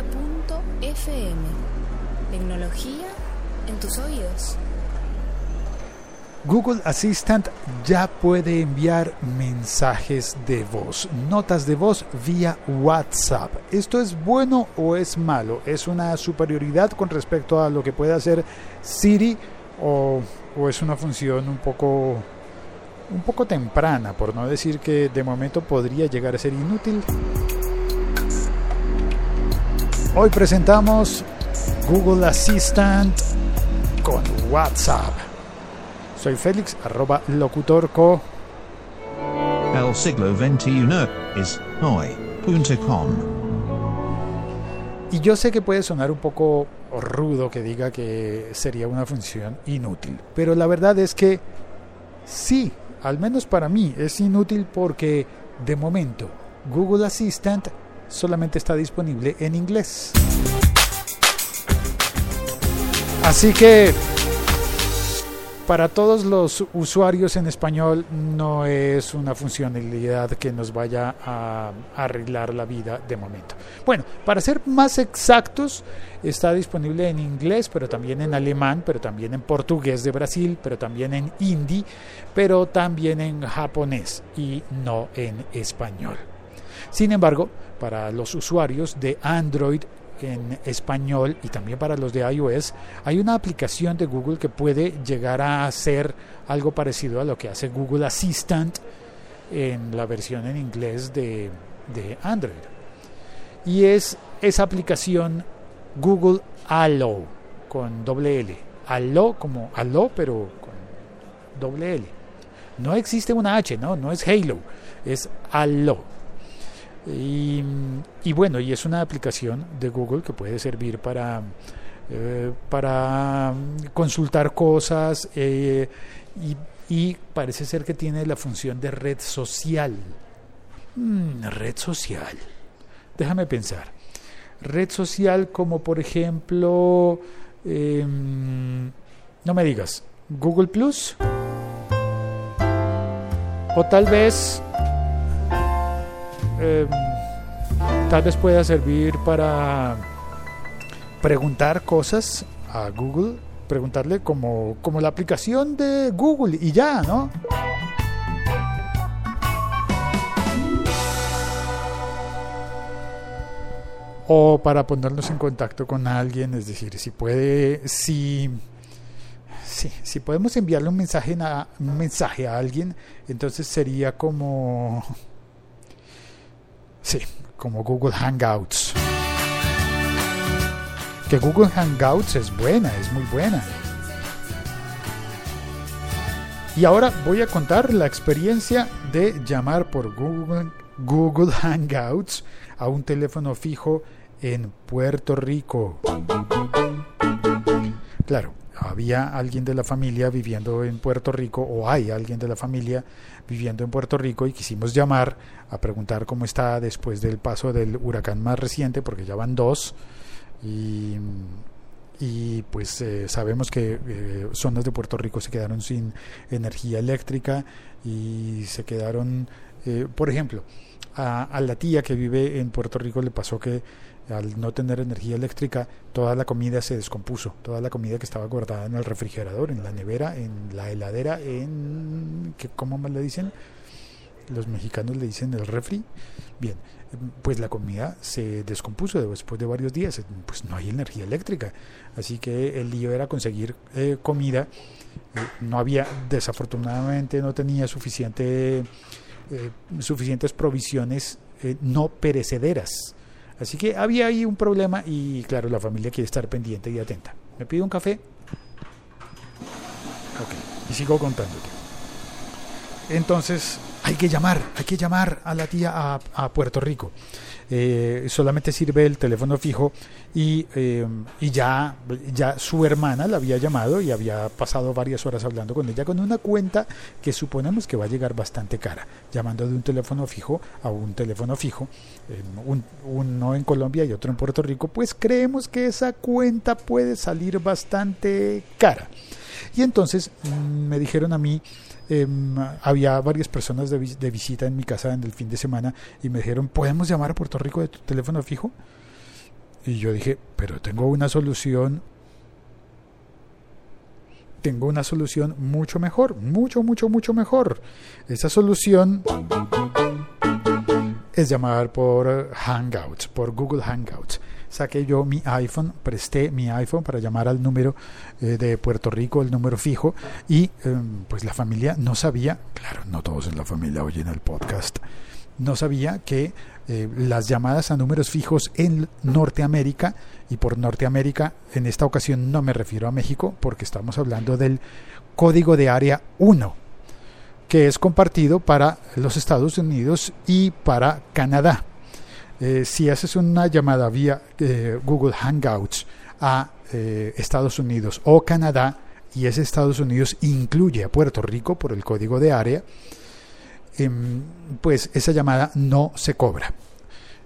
Tecnología.fm. Tecnología en tus oídos. Google Assistant ya puede enviar mensajes de voz, notas de voz vía WhatsApp. ¿Esto es bueno o es malo? ¿Es una superioridad con respecto a lo que puede hacer Siri o, o es una función un poco un poco temprana, por no decir que de momento podría llegar a ser inútil? Hoy presentamos Google Assistant con WhatsApp. Soy Félix, arroba locutorco. El siglo XXI es hoy.com. Y yo sé que puede sonar un poco rudo que diga que sería una función inútil, pero la verdad es que sí, al menos para mí es inútil porque de momento Google Assistant solamente está disponible en inglés. Así que para todos los usuarios en español no es una funcionalidad que nos vaya a arreglar la vida de momento. Bueno, para ser más exactos, está disponible en inglés, pero también en alemán, pero también en portugués de Brasil, pero también en hindi, pero también en japonés y no en español. Sin embargo, para los usuarios de Android en español y también para los de iOS, hay una aplicación de Google que puede llegar a hacer algo parecido a lo que hace Google Assistant en la versión en inglés de, de Android. Y es esa aplicación Google Allo con doble L. Allo como Allo, pero con doble L. No existe una H, no, no es Halo, es Allo. Y, y, bueno, y es una aplicación de Google que puede servir para, eh, para consultar cosas eh, y, y, parece ser que tiene la función de red social. Mm, red social. Déjame pensar. Red social como por ejemplo, eh, no me digas, Google Plus. O tal vez eh, tal vez pueda servir para preguntar cosas a Google, preguntarle como, como la aplicación de Google y ya, ¿no? O para ponernos en contacto con alguien, es decir, si puede, si, si, si podemos enviarle un mensaje, a, un mensaje a alguien, entonces sería como Sí, como Google Hangouts. Que Google Hangouts es buena, es muy buena. Y ahora voy a contar la experiencia de llamar por Google, Google Hangouts a un teléfono fijo en Puerto Rico. Claro, había alguien de la familia viviendo en Puerto Rico o hay alguien de la familia viviendo en Puerto Rico y quisimos llamar a preguntar cómo está después del paso del huracán más reciente porque ya van dos y, y pues eh, sabemos que eh, zonas de Puerto Rico se quedaron sin energía eléctrica y se quedaron eh, por ejemplo a, a la tía que vive en Puerto Rico le pasó que al no tener energía eléctrica, toda la comida se descompuso, toda la comida que estaba guardada en el refrigerador, en la nevera, en la heladera, en ¿cómo más le dicen? Los mexicanos le dicen el refri. Bien, pues la comida se descompuso después de varios días, pues no hay energía eléctrica, así que el lío era conseguir eh, comida. Eh, no había, desafortunadamente, no tenía suficiente, eh, suficientes provisiones eh, no perecederas Así que había ahí un problema y claro, la familia quiere estar pendiente y atenta. ¿Me pido un café? Ok, y sigo contándote. Entonces, hay que llamar, hay que llamar a la tía a, Puerto Rico. Eh, solamente sirve el teléfono fijo y, eh, y ya, ya su hermana la había llamado y había pasado varias horas hablando con ella con una cuenta que suponemos que va a llegar bastante cara, llamando de un teléfono fijo a un teléfono fijo, un, uno en Colombia y otro en Puerto Rico, pues creemos que esa cuenta puede salir bastante cara. Y entonces mm, me dijeron a mí, eh, había varias personas de, de, visita en mi casa en el fin de semana y me dijeron, ¿podemos llamar a Puerto Rico de tu teléfono fijo? Y yo dije, pero tengo una solución tengo una solución mucho mejor, mucho, mucho, mucho mejor. Esa solución es llamar por Hangouts, por Google Hangouts. Saqué yo mi iPhone, presté mi iPhone para llamar al número eh, de Puerto Rico, el número fijo, y em, pues la familia no sabía, claro, no todos en la familia oyen el podcast, no sabía que eh, las llamadas a números fijos en Norteamérica, y por Norteamérica en esta ocasión no me refiero a México, porque estamos hablando del código de área 1, que es compartido para los Estados Unidos y para Canadá. Eh, si haces una llamada vía eh, Google Hangouts a Estados Unidos o Canadá, y ese Estados Unidos incluye a Puerto Rico por el código de área, Em, pues esa llamada no se cobra.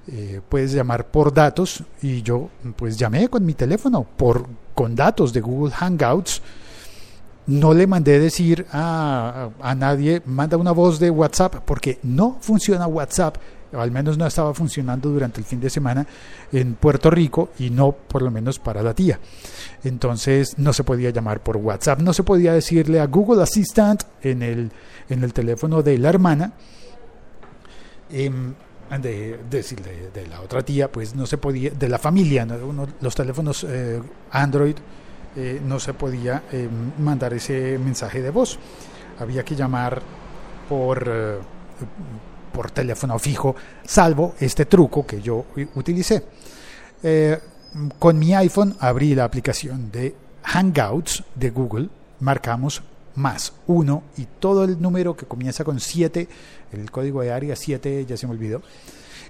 Eh, puedes llamar por datos y yo pues llamé con mi teléfono por con datos de Google Hangouts no le mandé decir a, a, nadie manda una voz de WhatsApp porque no funciona WhatsApp al menos no estaba funcionando durante el fin de semana en Puerto Rico y no por lo menos para la tía. Entonces no se podía llamar por WhatsApp. No se podía decirle a Google Assistant en el en el teléfono de la hermana, em, de, decirle de, la otra tía, pues no se podía, de la familia, los teléfonos eh, Android eh, no se podía em, mandar ese mensaje de voz. Había que llamar por, eh, por teléfono fijo, salvo este truco que yo utilicé. con mi iPhone abrí la aplicación de Hangouts de Google, marcamos más 1 y todo el número que comienza con 7, el código de área 7, ya se me olvidó.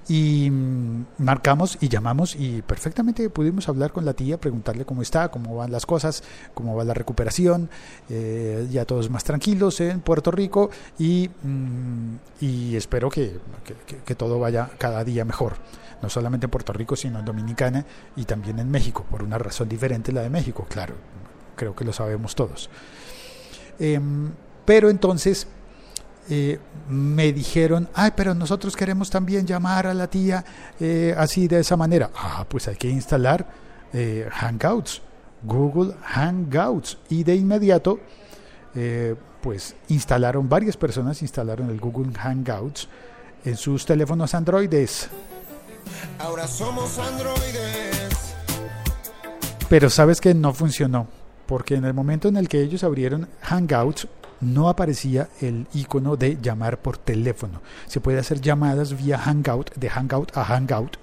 Y mm, marcamos y llamamos y perfectamente pudimos hablar con la tía, preguntarle cómo está, cómo van las cosas, cómo va la recuperación, eh, ya todos más tranquilos en Puerto Rico y, mm, y espero que, que, todo vaya cada día mejor no solamente en Puerto Rico, sino en Dominicana y también en México, por una razón diferente la de México, claro, creo que lo sabemos todos. Em, pero entonces eh, me dijeron, ay, pero nosotros queremos también llamar a la tía eh, así de esa manera. Ah, pues hay que instalar eh, Hangouts, Google Hangouts. Y de inmediato, pues instalaron, varias personas instalaron el Google Hangouts en sus teléfonos androides. Ahora somos androides. Pero sabes que no funcionó porque en el momento en el que ellos abrieron Hangouts no aparecía el icono de llamar por teléfono. Se puede hacer llamadas vía Hangout, de Hangout a Hangout,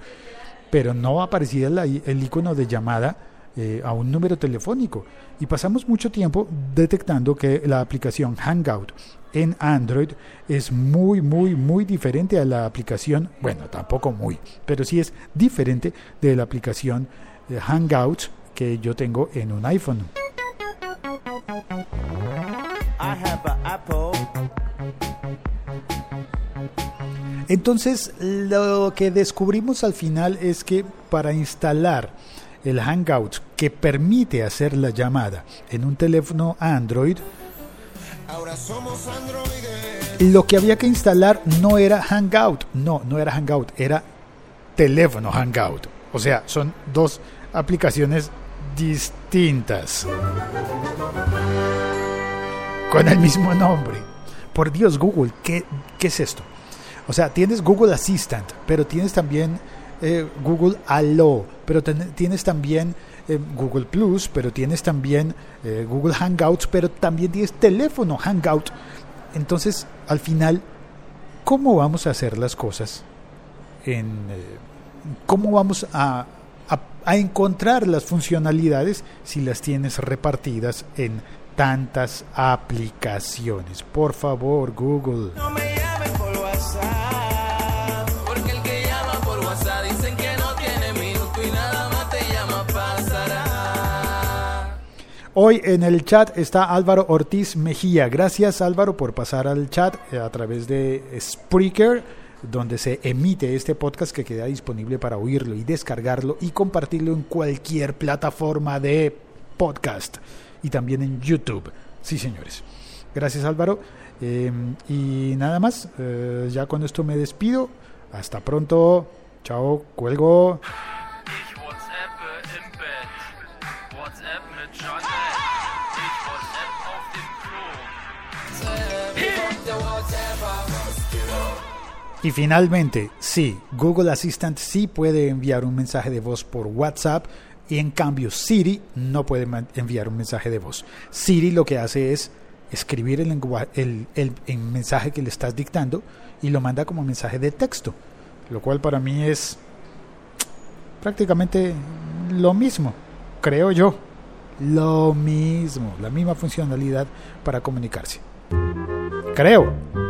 pero no aparecía el icono de llamada eh, a un número telefónico. Y pasamos mucho tiempo detectando que la aplicación Hangout en Android es muy, muy, muy diferente a la aplicación, bueno, tampoco muy, pero sí es diferente de la aplicación eh, Hangouts que yo tengo en un iPhone. Entonces, lo que descubrimos al final es que para instalar el Hangout que permite hacer la llamada en un teléfono Android, lo que había que instalar no era Hangout, no, no era Hangout, era teléfono Hangout. O sea, son dos aplicaciones distintas con el mismo nombre. Por Dios, Google, ¿qué, qué es esto? O sea, tienes Google Assistant, pero tienes también eh, Google Allo, pero tienes también eh, Google Plus, pero tienes también eh, Google Hangouts, pero también tienes teléfono Hangout. Entonces, al final, ¿cómo vamos a hacer las cosas? En, ¿Cómo vamos a, a, a encontrar las funcionalidades si las tienes repartidas en tantas aplicaciones. Por favor, Google. No me llamen por WhatsApp, porque el que llama por WhatsApp dicen que no tiene minuto y nada más te llama pasará. Hoy en el chat está Álvaro Ortiz Mejía. Gracias Álvaro por pasar al chat a través de Spreaker donde se emite este podcast que queda disponible para oírlo y descargarlo y compartirlo en cualquier plataforma de podcast y también en YouTube. Sí, señores. Gracias Álvaro. Em, y nada más, eh, ya con esto me despido. Hasta pronto. Chao, cuelgo. Y finalmente, sí, Google Assistant sí puede enviar un mensaje de voz por WhatsApp y en cambio Siri no puede enviar un mensaje de voz. Siri lo que hace es escribir el, el, mensaje que le estás dictando y lo manda como mensaje de texto, lo cual para mí es prácticamente lo mismo, creo yo. Lo mismo, la misma funcionalidad para comunicarse. Creo.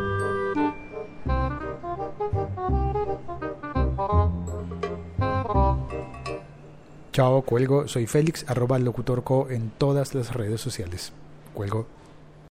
Chao, cuelgo. Soy Félix, arroba locutorco en todas las redes sociales. Cuelgo.